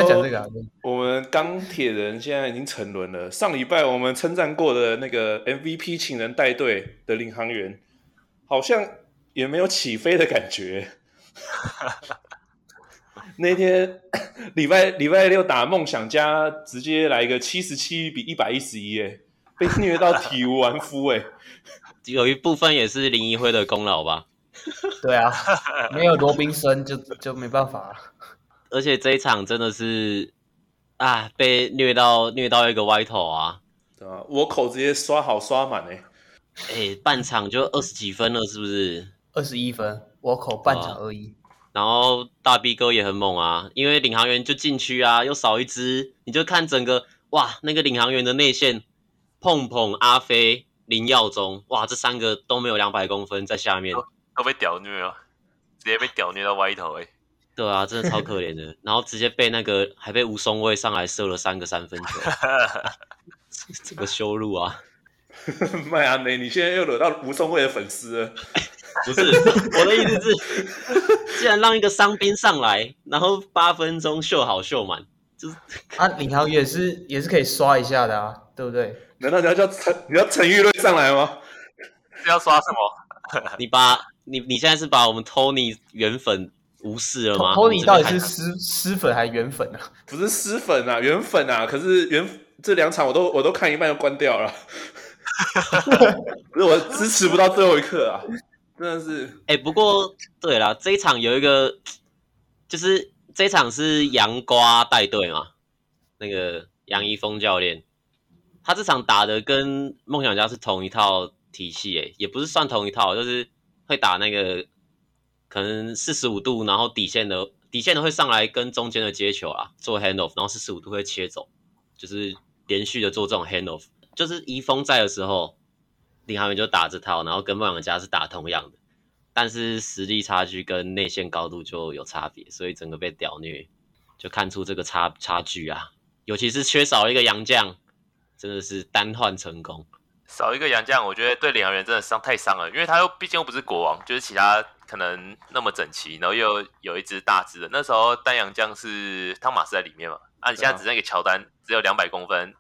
我们钢铁人现在已经沉沦了。上礼拜我们称赞过的那个 MVP 请人带队的领航员，好像也没有起飞的感觉。那天礼拜礼拜六打梦想家，直接来一个七十七比一百一十一，哎，被虐到体无完肤，哎，有一部分也是林一辉的功劳吧。对啊，没有罗宾森就就没办法了。而且这一场真的是啊，被虐到虐到一个歪头啊！对啊，我口直接刷好刷满哎，哎，半场就二十几分了，是不是？二十一分，我口半场而已。然后大 B 哥也很猛啊，因为领航员就禁区啊，又少一只，你就看整个哇，那个领航员的内线，碰碰阿飞林耀宗，哇，这三个都没有两百公分在下面。都被屌虐了，直接被屌虐到歪头哎！对啊，真的超可怜的。然后直接被那个还被吴松蔚上来射了三个三分球，这个羞辱啊！麦阿梅，你现在又惹到吴松蔚的粉丝了。不是，我的意思是，既然让一个伤兵上来，然后八分钟秀好秀满，就是啊，领航员也是也是可以刷一下的啊，对不对？难道你要叫陈你要陈玉瑞上来吗？是要刷什么？你把你你现在是把我们 Tony 原粉无视了吗？Tony 到底是湿湿粉还是原粉啊？不是湿粉啊，原粉啊！可是原这两场我都我都看一半就关掉了。不是我支持不到最后一刻啊，真的是。哎、欸，不过对啦，这一场有一个，就是这一场是杨瓜带队嘛，那个杨一峰教练，他这场打的跟梦想家是同一套体系，哎，也不是算同一套，就是会打那个可能四十五度，然后底线的底线的会上来跟中间的接球啊，做 hand off，然后四十五度会切走，就是连续的做这种 hand off。就是怡丰在的时候，领航员就打这套，然后跟梦想家是打同样的，但是实力差距跟内线高度就有差别，所以整个被屌虐，就看出这个差差距啊。尤其是缺少一个洋将，真的是单换成功。少一个洋将，我觉得对领航员真的伤太伤了，因为他又毕竟又不是国王，就是其他可能那么整齐，然后又有一只大只的。那时候单洋将是汤马斯在里面嘛，啊，你现在只剩一个乔丹，只有两百公分。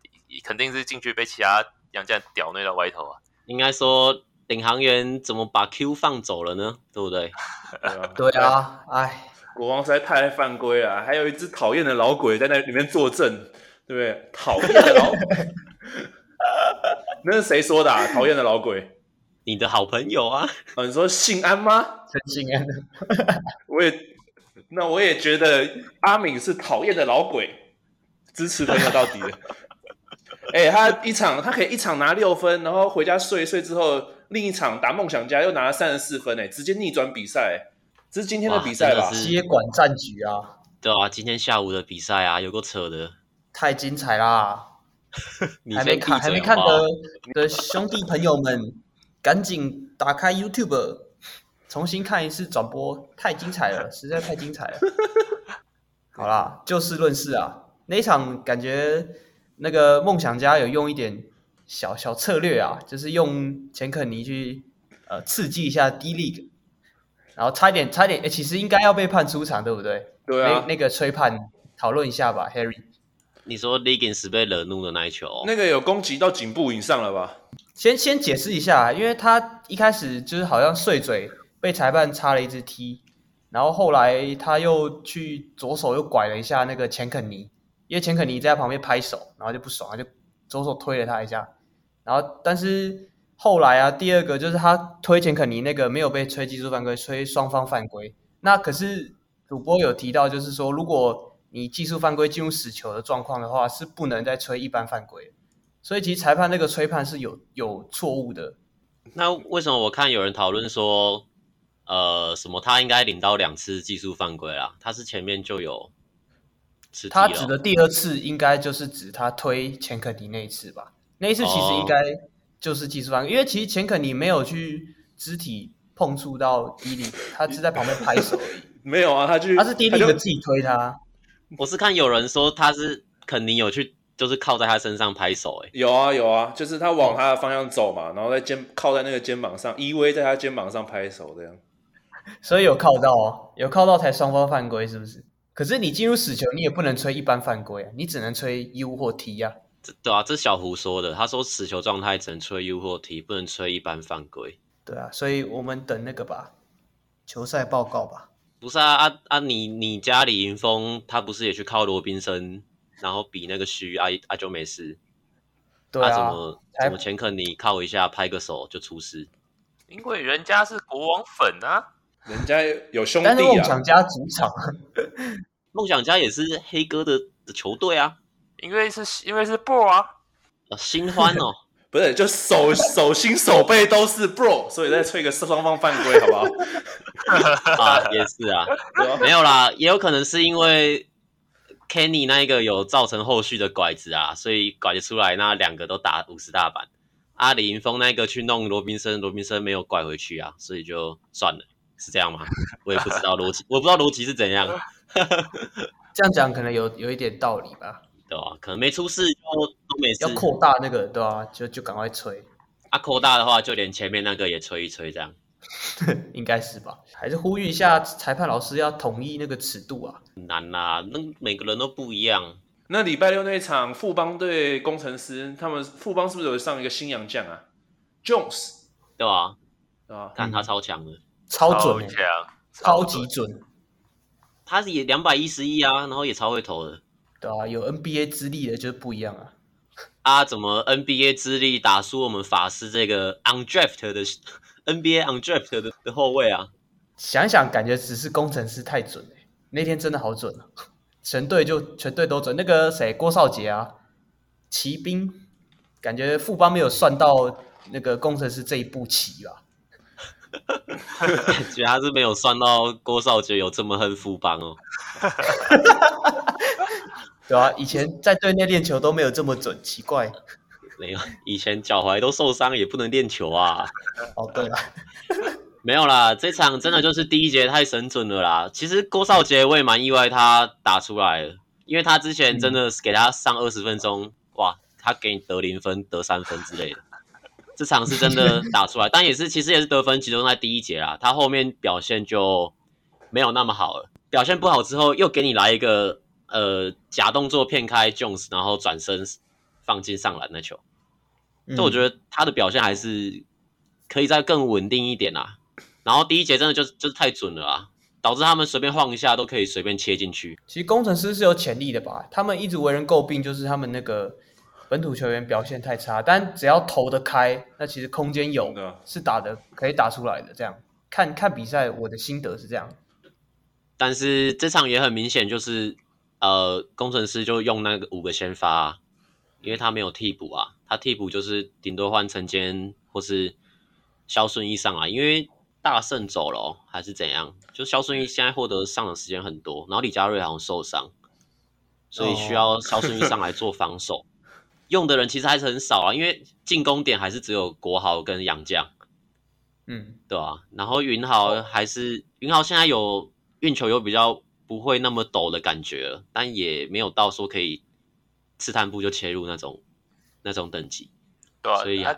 肯定是进去被其他洋将屌那到歪头啊！应该说领航员怎么把 Q 放走了呢？对不对？对啊，哎，国王实在太爱犯规了，还有一只讨厌的老鬼在那里面作证，对不对？讨厌的老鬼，那是谁说的啊？讨厌的老鬼，你的好朋友啊？哦，你说姓安吗？陈信安，我也，那我也觉得阿敏是讨厌的老鬼，支持朋友到底的。哎、欸，他一场他可以一场拿六分，然后回家睡一睡之后，另一场打梦想家又拿了三十四分，哎，直接逆转比赛，这是今天的比赛吧？接管战局啊！对啊，今天下午的比赛啊，有够扯的，太精彩啦！你还没看还没看的的兄弟朋友们，赶紧打开 YouTube，重新看一次转播，太精彩了，实在太精彩了。好啦，就事论事啊，那一场感觉。那个梦想家有用一点小小策略啊，就是用钱肯尼去呃刺激一下 D League，然后差一点差一点，哎，其实应该要被判出场，对不对？对啊。那那个吹判讨论一下吧，Harry。你说 Legins 被惹怒的那一球，哦，那个有攻击到颈部以上了吧？先先解释一下，因为他一开始就是好像碎嘴被裁判插了一只踢然后后来他又去左手又拐了一下那个钱肯尼。因为钱肯尼在他旁边拍手，然后就不爽，他就左手推了他一下，然后但是后来啊，第二个就是他推钱肯尼那个没有被吹技术犯规，吹双方犯规。那可是主播有提到，就是说如果你技术犯规进入死球的状况的话，是不能再吹一般犯规。所以其实裁判那个吹判是有有错误的。那为什么我看有人讨论说，呃，什么他应该领到两次技术犯规啦？他是前面就有。他指的第二次应该就是指他推钱肯尼那一次吧？那一次其实应该就是技术犯规，因为其实钱肯尼没有去肢体碰触到伊利，他是在旁边拍手而已。没有啊，他就他是 D 利的自己推他。我是看有人说他是肯尼有去，就是靠在他身上拍手。哎，有啊有啊，就是他往他的方向走嘛，然后在肩靠在那个肩膀上，依偎在他肩膀上拍手这样。所以有靠到哦，有靠到才双方犯规是不是？可是你进入死球，你也不能吹一般犯规啊，你只能吹 U 或 T 啊。对啊，这小胡说的，他说死球状态只能吹 U 或 T，不能吹一般犯规。对啊，所以我们等那个吧，球赛报告吧。不是啊啊啊！你你家李云峰他不是也去靠罗宾森，然后比那个虚啊啊就没事。对啊。他怎么怎么钱肯尼靠一下拍个手就出事？因为人家是国王粉啊。人家有兄弟啊！梦想家主场，梦想家也是黑哥的的球队啊，因为是因为是 bro 啊，新欢哦，不是，就手 手心手背都是 bro，所以再吹个双方犯规，好不好？啊，也是啊，没有啦，也有可能是因为 Kenny 那一个有造成后续的拐子啊，所以拐子出来，那两个都打五十大板。阿李云峰那个去弄罗宾森，罗宾森没有拐回去啊，所以就算了。是这样吗？我也不知道逻辑，我不知道逻辑是怎样。这样讲可能有有一点道理吧？对啊，可能没出事就都没事。要扩大那个，对啊，就就赶快吹。啊，扩大的话，就连前面那个也吹一吹，这样。应该是吧？还是呼吁一下裁判老师要统一那个尺度啊？难啊，那每个人都不一样。那礼拜六那一场富邦对工程师，他们富邦是不是有上一个新洋将啊？Jones，对啊，对啊，看他超强的，超准的，超级准。他是也两百一十一啊，然后也超会投的。对啊，有 NBA 资历的就是不一样啊。啊，怎么 NBA 资历打输我们法师这个 undraft 的 NBA undraft 的的后卫啊？想想感觉只是工程师太准了，那天真的好准啊！全队就全队都准。那个谁郭少杰啊，骑兵，感觉富邦没有算到那个工程师这一步棋吧？感觉他是没有算到郭少杰有这么恨富邦哦。对啊，以前在队内练球都没有这么准，奇怪。没有，以前脚踝都受伤也不能练球啊。哦，对了，没有啦，这场真的就是第一节太神准了啦。其实郭少杰我也蛮意外他打出来了，因为他之前真的是给他上二十分钟，嗯、哇，他给你得零分、得三分之类的。这场是真的打出来，但也是其实也是得分集中在第一节啦。他后面表现就没有那么好了，表现不好之后又给你来一个。呃，假动作骗开 Jones，然后转身放进上篮的球，这、嗯、我觉得他的表现还是可以再更稳定一点啊。然后第一节真的就是就是太准了啊，导致他们随便晃一下都可以随便切进去。其实工程师是有潜力的吧？他们一直为人诟病，就是他们那个本土球员表现太差。但只要投得开，那其实空间有，是打的可以打出来的。这样看看比赛，我的心得是这样。但是这场也很明显就是。呃，工程师就用那个五个先发啊，因为他没有替补啊，他替补就是顶多换陈坚或是肖顺义上来，因为大圣走了、哦、还是怎样？就肖顺义现在获得上场时间很多，然后李佳瑞好像受伤，所以需要肖顺义上来做防守，哦、用的人其实还是很少啊，因为进攻点还是只有国豪跟杨将，嗯，对啊，然后云豪还是云豪现在有运球有比较。不会那么陡的感觉了，但也没有到说可以刺探步就切入那种那种等级，对啊，所以他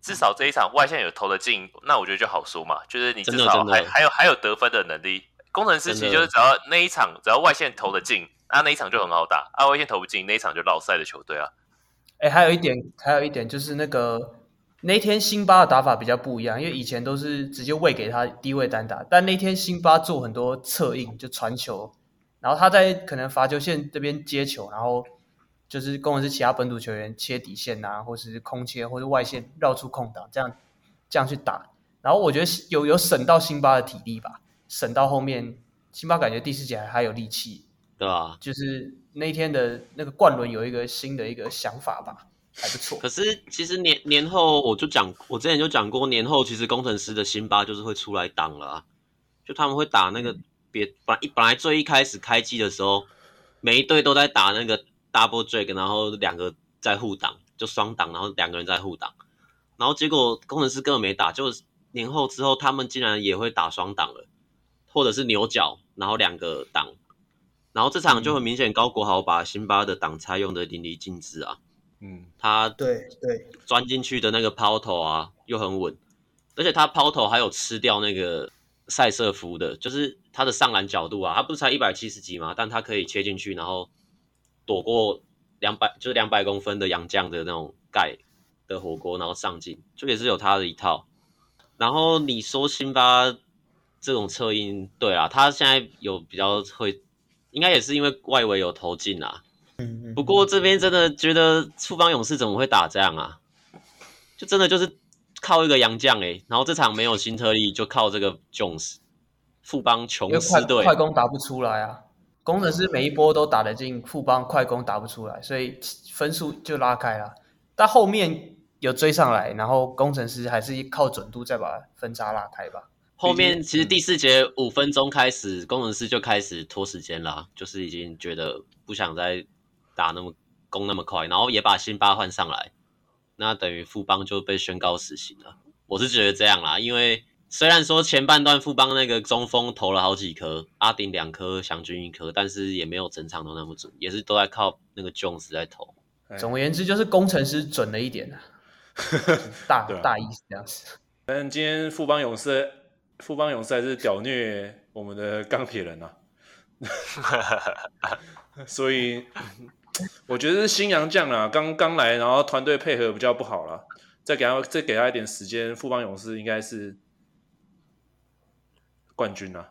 至少这一场外线有投的进，那我觉得就好说嘛，就是你至少还还有还有得分的能力。工程师其实就是只要那一场只要外线投的进，那那一场就很好打；啊，外线投不进，那一场就落赛的球队啊。哎，还有一点，还有一点就是那个。那天辛巴的打法比较不一样，因为以前都是直接喂给他低位单打，但那天辛巴做很多策应，就传球，然后他在可能罚球线这边接球，然后就是攻的是其他本土球员切底线啊，或是空切，或是外线绕出空档，这样这样去打，然后我觉得有有省到辛巴的体力吧，省到后面辛巴感觉第四节还还有力气，对吧？就是那天的那个冠伦有一个新的一个想法吧。还不错，可是其实年年后我就讲，我之前就讲过，年后其实工程师的辛巴就是会出来挡了啊，就他们会打那个别本来本来最一开始开机的时候，每一队都在打那个 double drag，然后两个在互挡，就双挡，然后两个人在互挡，然后结果工程师根本没打，就年后之后他们竟然也会打双挡了，或者是牛角，然后两个挡，然后这场就很明显高国豪把辛巴的挡拆用的淋漓尽致啊。嗯，他对对钻进去的那个抛投啊，又很稳，而且他抛投还有吃掉那个塞瑟夫的，就是他的上篮角度啊，他不是才一百七十几吗？但他可以切进去，然后躲过两百就是两百公分的洋将的那种盖的火锅，然后上进，就也是有他的一套。然后你说辛巴这种侧应，对啊，他现在有比较会，应该也是因为外围有投进啊。不过这边真的觉得富邦勇士怎么会打这样啊？就真的就是靠一个洋将诶，然后这场没有新特利，就靠这个 Jones。富邦琼斯队快攻打不出来啊，工程师每一波都打得进，富邦快攻打不出来，所以分数就拉开了。但后面有追上来，然后工程师还是靠准度再把分差拉开吧。后面其实第四节五分钟开始，工程师就开始拖时间啦，就是已经觉得不想再。打那么攻那么快，然后也把辛巴换上来，那等于富邦就被宣告死刑了。我是觉得这样啦，因为虽然说前半段富邦那个中锋投了好几颗，阿顶两颗，祥军一颗，但是也没有整场都那么准，也是都在靠那个 Jones 在投。总而言之，就是工程师准了一点 大大意思这样子。但今天富邦勇士，富邦勇士还是屌虐我们的钢铁人啊，所以 我觉得是新洋将啊，刚刚来，然后团队配合比较不好了，再给他再给他一点时间，富邦勇士应该是冠军啊。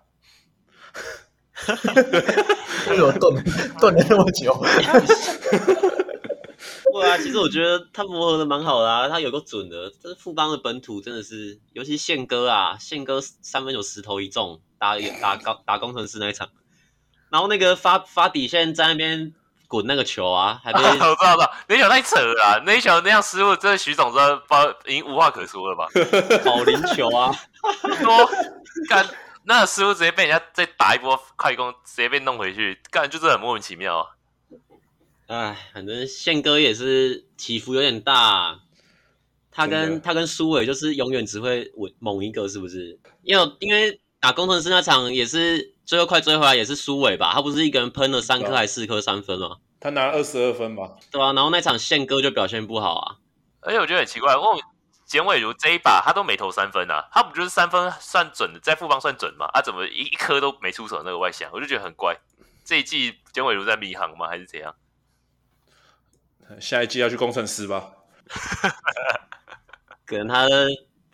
为什么断断了那么久？对啊，其实我觉得他磨合的蛮好的啊，他有个准的。这是富邦的本土真的是，尤其宪哥啊，宪哥三分有十投一中，打打高打工程师那一场，然后那个发发底线在那边滚那个球啊，还被 我知道知道，那球太扯了啊，那球那样失误，这徐总这包已经无话可说了吧？保龄球啊，说干。那失误直接被人家再打一波快攻，直接被弄回去，干就是很莫名其妙啊！哎，反正宪哥也是起伏有点大，他跟他跟苏伟就是永远只会稳猛一个，是不是？因为因为打工程师那场也是最后快追回来，也是苏伟吧？他不是一个人喷了三颗还是四颗三分吗？他拿了二十二分吧？对啊，然后那场宪哥就表现不好啊，而且我觉得很奇怪，我。简伟如这一把他都没投三分啊，他不就是三分算准的，在副帮算准嘛？他、啊、怎么一一颗都没出手那个外线，我就觉得很怪。这一季简伟如在迷航吗？还是怎样？下一季要去工程师吧？可能他的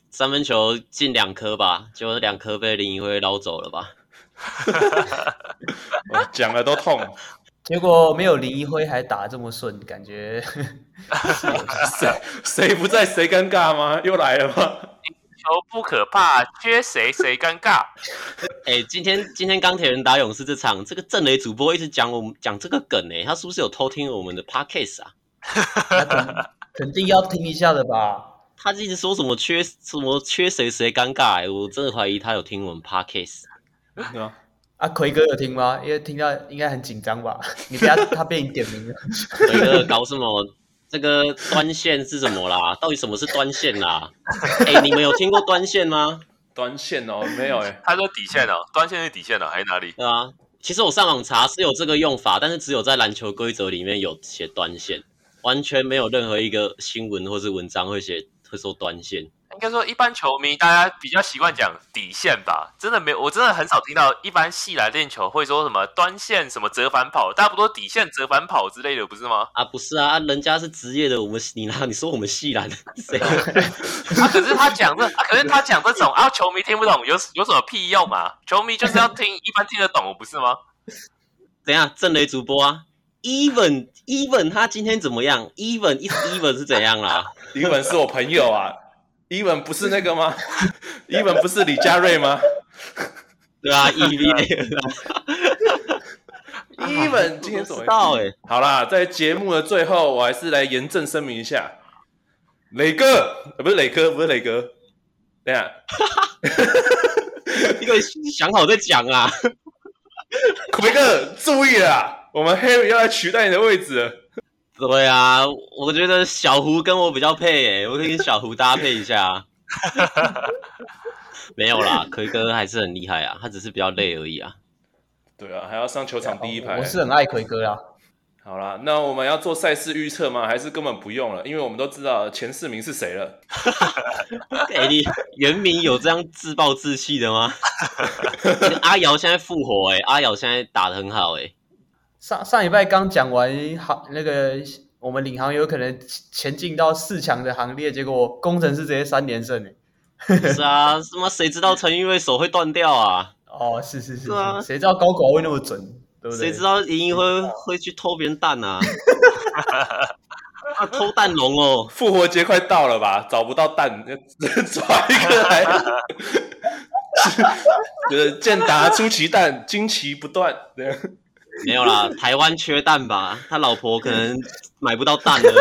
三分球进两颗吧，结果两颗被林一辉捞走了吧？讲了都痛。结果没有林一辉还打这么顺，感觉 谁谁不在谁尴尬吗？又来了吗？球不可怕，缺谁谁尴尬。哎、欸，今天今天钢铁人打勇士这场，这个郑雷主播一直讲我们讲这个梗哎，他是不是有偷听我们的 podcast 啊？肯定要听一下的吧？他一直说什么缺什么缺谁谁尴尬哎，我真的怀疑他有听我们 podcast。啊，奎哥有听吗？因为听到应该很紧张吧？你不要他被你点名了。奎哥搞什么？这个端线是什么啦？到底什么是端线啦？哎、欸，你们有听过端线吗？端线哦，没有哎、欸。他说底线哦，端线是底线哦，还是哪里？对啊，其实我上网查是有这个用法，但是只有在篮球规则里面有写端线，完全没有任何一个新闻或是文章会写会说端线。应该说，一般球迷大家比较习惯讲底线吧，真的没有，我真的很少听到一般系来练球会说什么端线、什么折返跑，大家不多底线、折返跑之类的，不是吗？啊，不是啊，人家是职业的，我们你拿你说我们系来的谁？啊，可是他讲这，啊，可是他讲这种啊，球迷听不懂，有有什么屁用啊？球迷就是要听一般听得懂，不是吗？等下，郑雷主播啊，Even Even 他今天怎么样？Even Even 是怎样啦？Even 是我朋友啊。伊文不是那个吗？伊文不是李佳瑞吗？对啊，EVA。伊文今天怎么知道？哎，好啦，在节目的最后，我还是来严正声明一下，磊哥，呃，不是磊哥，不是磊哥，等下，你可以想好再讲啊。奎哥，注意啦，我们 Harry 要来取代你的位置。对啊，我觉得小胡跟我比较配诶，我可以跟小胡搭配一下。没有啦，奎哥还是很厉害啊，他只是比较累而已啊。对啊，还要上球场第一排。我是很爱奎哥啊。好啦，那我们要做赛事预测吗？还是根本不用了？因为我们都知道前四名是谁了。哎，你原名有这样自暴自弃的吗？阿瑶现在复活诶，阿瑶现在打的很好诶。上上礼拜刚讲完行那个我们领航有可能前进到四强的行列，结果工程师直接三连胜呢。是啊，什么谁知道陈玉瑞手会断掉啊？哦，是是是，是啊，谁知道高狗会那么准，对不对？谁知道莹莹会会去偷别人蛋啊？啊，偷蛋龙哦！复活节快到了吧？找不到蛋，抓一个来。就是健达出奇蛋，惊奇不断。没有啦，台湾缺蛋吧？他老婆可能买不到蛋了。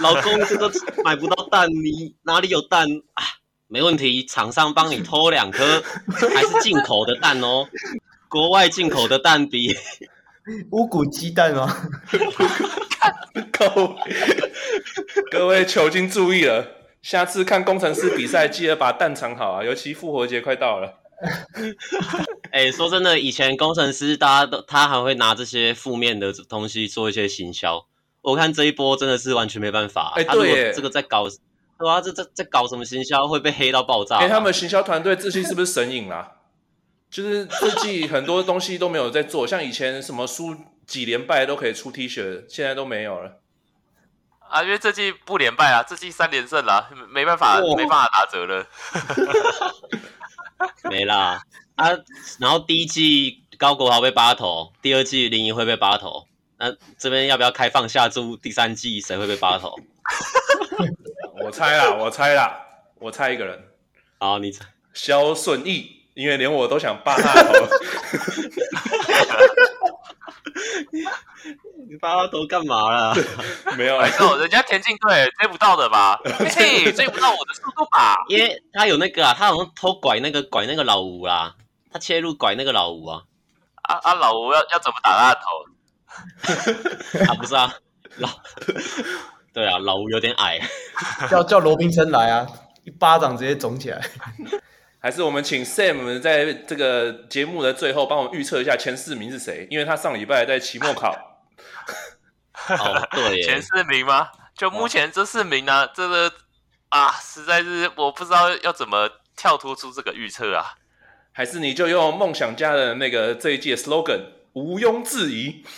老公这个买不到蛋，你哪里有蛋啊？没问题，厂商帮你偷两颗，还是进口的蛋哦。国外进口的蛋比乌骨鸡蛋吗。各位各位球经注意了，下次看工程师比赛，记得把蛋藏好啊，尤其复活节快到了。哎、欸，说真的，以前工程师大家都他还会拿这些负面的东西做一些行销。我看这一波真的是完全没办法。哎、欸，对，这个在搞，对对啊，这这在搞什么行销会被黑到爆炸？哎、欸，他们行销团队这季是不是神隐啦？就是这季很多东西都没有在做，像以前什么输几连败都可以出 T 恤，现在都没有了。啊，因为这季不连败啊，这季三连胜啦，没办法，没办法打折了。没啦啊！然后第一季高国豪被八头，第二季林怡会被八头。那这边要不要开放下注？第三季谁会被八头？我猜啦，我猜啦，我猜一个人。好，你猜。肖顺义，因为连我都想八他头。你八他头干嘛了？没有，没错人家田径队追不到的吧？嘿，追不到我的速度吧？因为他有那个啊，他好像偷拐那个拐那个老吴啦，他切入拐那个老吴啊。啊啊，老吴要要怎么打他的头？啊，不是啊，老。对啊，老吴有点矮，叫叫罗宾森来啊，一巴掌直接肿起来。还是我们请 Sam 在这个节目的最后帮我们预测一下前四名是谁？因为他上礼拜在期末考。哦，对，前四名吗？就目前这四名呢、啊，这个啊，实在是我不知道要怎么跳脱出这个预测啊。还是你就用梦想家的那个这一届 slogan，毋庸置疑。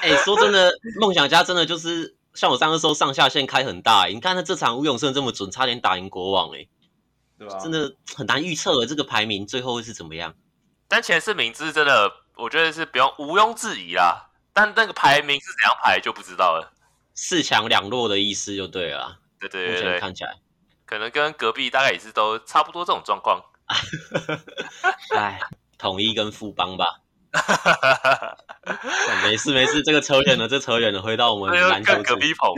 哎、欸，说真的，梦想家真的就是像我上次说上下限开很大。你看他这场吴永胜这么准，差点打赢国王，哎，对吧？真的很难预测这个排名最后会是怎么样。但前四名是真的，我觉得是不用毋庸置疑啦。但那个排名是怎样排就不知道了。四强两弱的意思就对了。对对对对，看起来可能跟隔壁大概也是都差不多这种状况。哎，统一跟富邦吧。没事没事，这个扯远了，这扯远了，回到我们篮球 隔壁棚，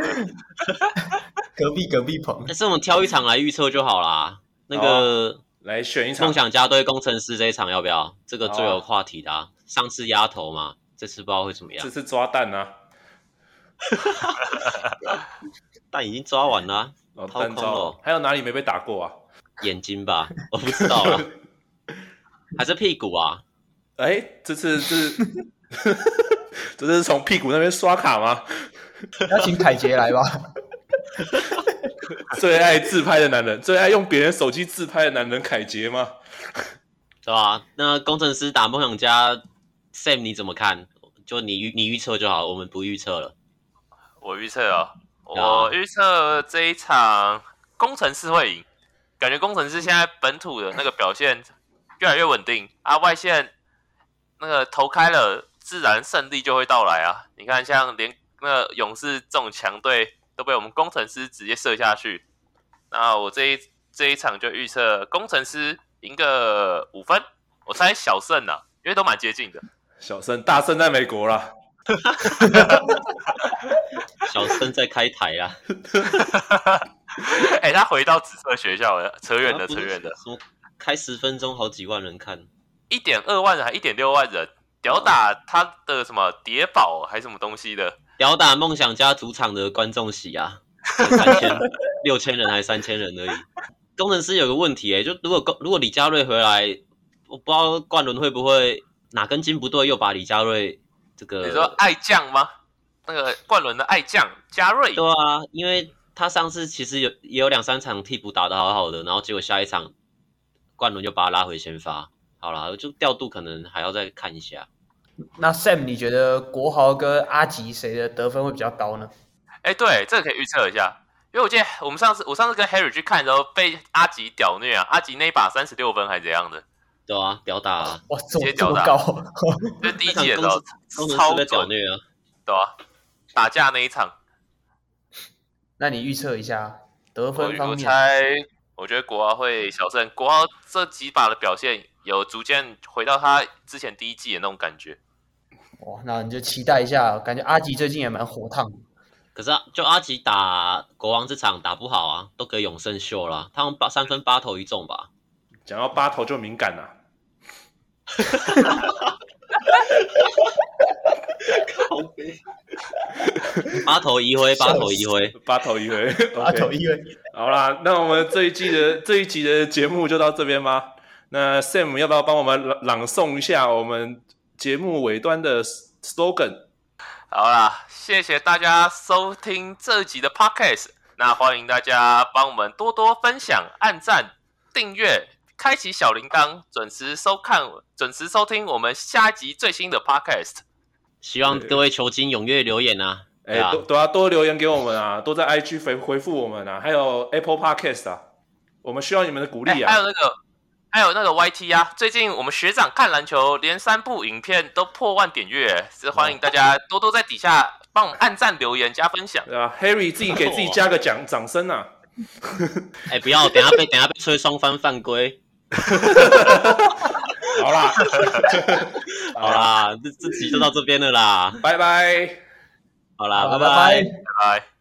隔壁隔壁棚。但是我们挑一场来预测就好啦。那个来选一场，梦想家对工程师这一场要不要？这个最有话题的、啊。上次压头嘛，这次不知道会怎么样。这次抓蛋啊！蛋已经抓完了，哦，掏空了。还有哪里没被打过啊？眼睛吧，我不知道啊。还是屁股啊？哎，这次是，这是从屁股那边刷卡吗？要请凯杰来吧。最爱自拍的男人，最爱用别人手机自拍的男人，凯杰吗？是吧？那工程师打梦想家，Sam 你怎么看？就你预你预测就好，我们不预测了。我预测哦，我预测这一场工程师会赢，感觉工程师现在本土的那个表现越来越稳定啊，外线。那个投开了，自然胜利就会到来啊！你看，像连那个勇士这种强队都被我们工程师直接射下去。那我这一这一场就预测工程师赢个五分，我猜小胜呐、啊，因为都蛮接近的。小生，大生在美国啦。小生在开台啊！哎、欸，他回到紫色学校了，扯远了，扯远了。开十分钟，好几万人看。一点二万人还一点六万人，屌打他的什么谍宝还是什么东西的？屌打梦想家主场的观众席啊，三千 六千人还是三千人而已。工程师有个问题哎、欸，就如果如果李佳瑞回来，我不知道冠伦会不会哪根筋不对，又把李佳瑞这个？你说爱将吗？那个冠伦的爱将佳瑞？对啊，因为他上次其实有也有两三场替补打得好好的，然后结果下一场冠伦就把他拉回先发。好了，就调度可能还要再看一下。那 Sam，你觉得国豪跟阿吉谁的得分会比较高呢？哎、欸，对，这个可以预测一下，因为我记得我们上次我上次跟 Harry 去看的时候，被阿吉屌虐啊，阿吉那一把三十六分还是怎样的？对啊，屌打啊，哇，直接屌打，高，就第一季的时候超屌虐啊，对啊，打架那一场。那你预测一下得分方面？我猜，我觉得国豪会小胜，国豪这几把的表现。有逐渐回到他之前第一季的那种感觉，哇！那你就期待一下，感觉阿吉最近也蛮火烫。可是啊，就阿吉打国王这场打不好啊，都给永胜秀了，他们八三分八投一中吧？讲到八头就敏感了。靠北。八头一挥，八头一挥，八头一挥，八头一挥。好啦，那我们这一季的这一集的节目就到这边吧。那 Sam 要不要帮我们朗朗诵一下我们节目尾端的 slogan？好啦，谢谢大家收听这集的 Podcast。那欢迎大家帮我们多多分享、按赞、订阅、开启小铃铛，准时收看、准时收听我们下一集最新的 Podcast。希望各位球精踊跃留言啊！哎，多多啊，多留言给我们啊，多在 IG 回回复我们啊，还有 Apple Podcast 啊，我们需要你们的鼓励啊！还有那个。还有那个 YT 啊，最近我们学长看篮球，连三部影片都破万点阅，是欢迎大家多多在底下帮我们按赞、留言、加分享。对啊，Harry 自己给自己加个奖掌声啊！哎，不要，等下被等下被吹双方犯规。好啦，好啦，这这集就到这边了啦，拜拜。好啦，拜拜拜。拜拜。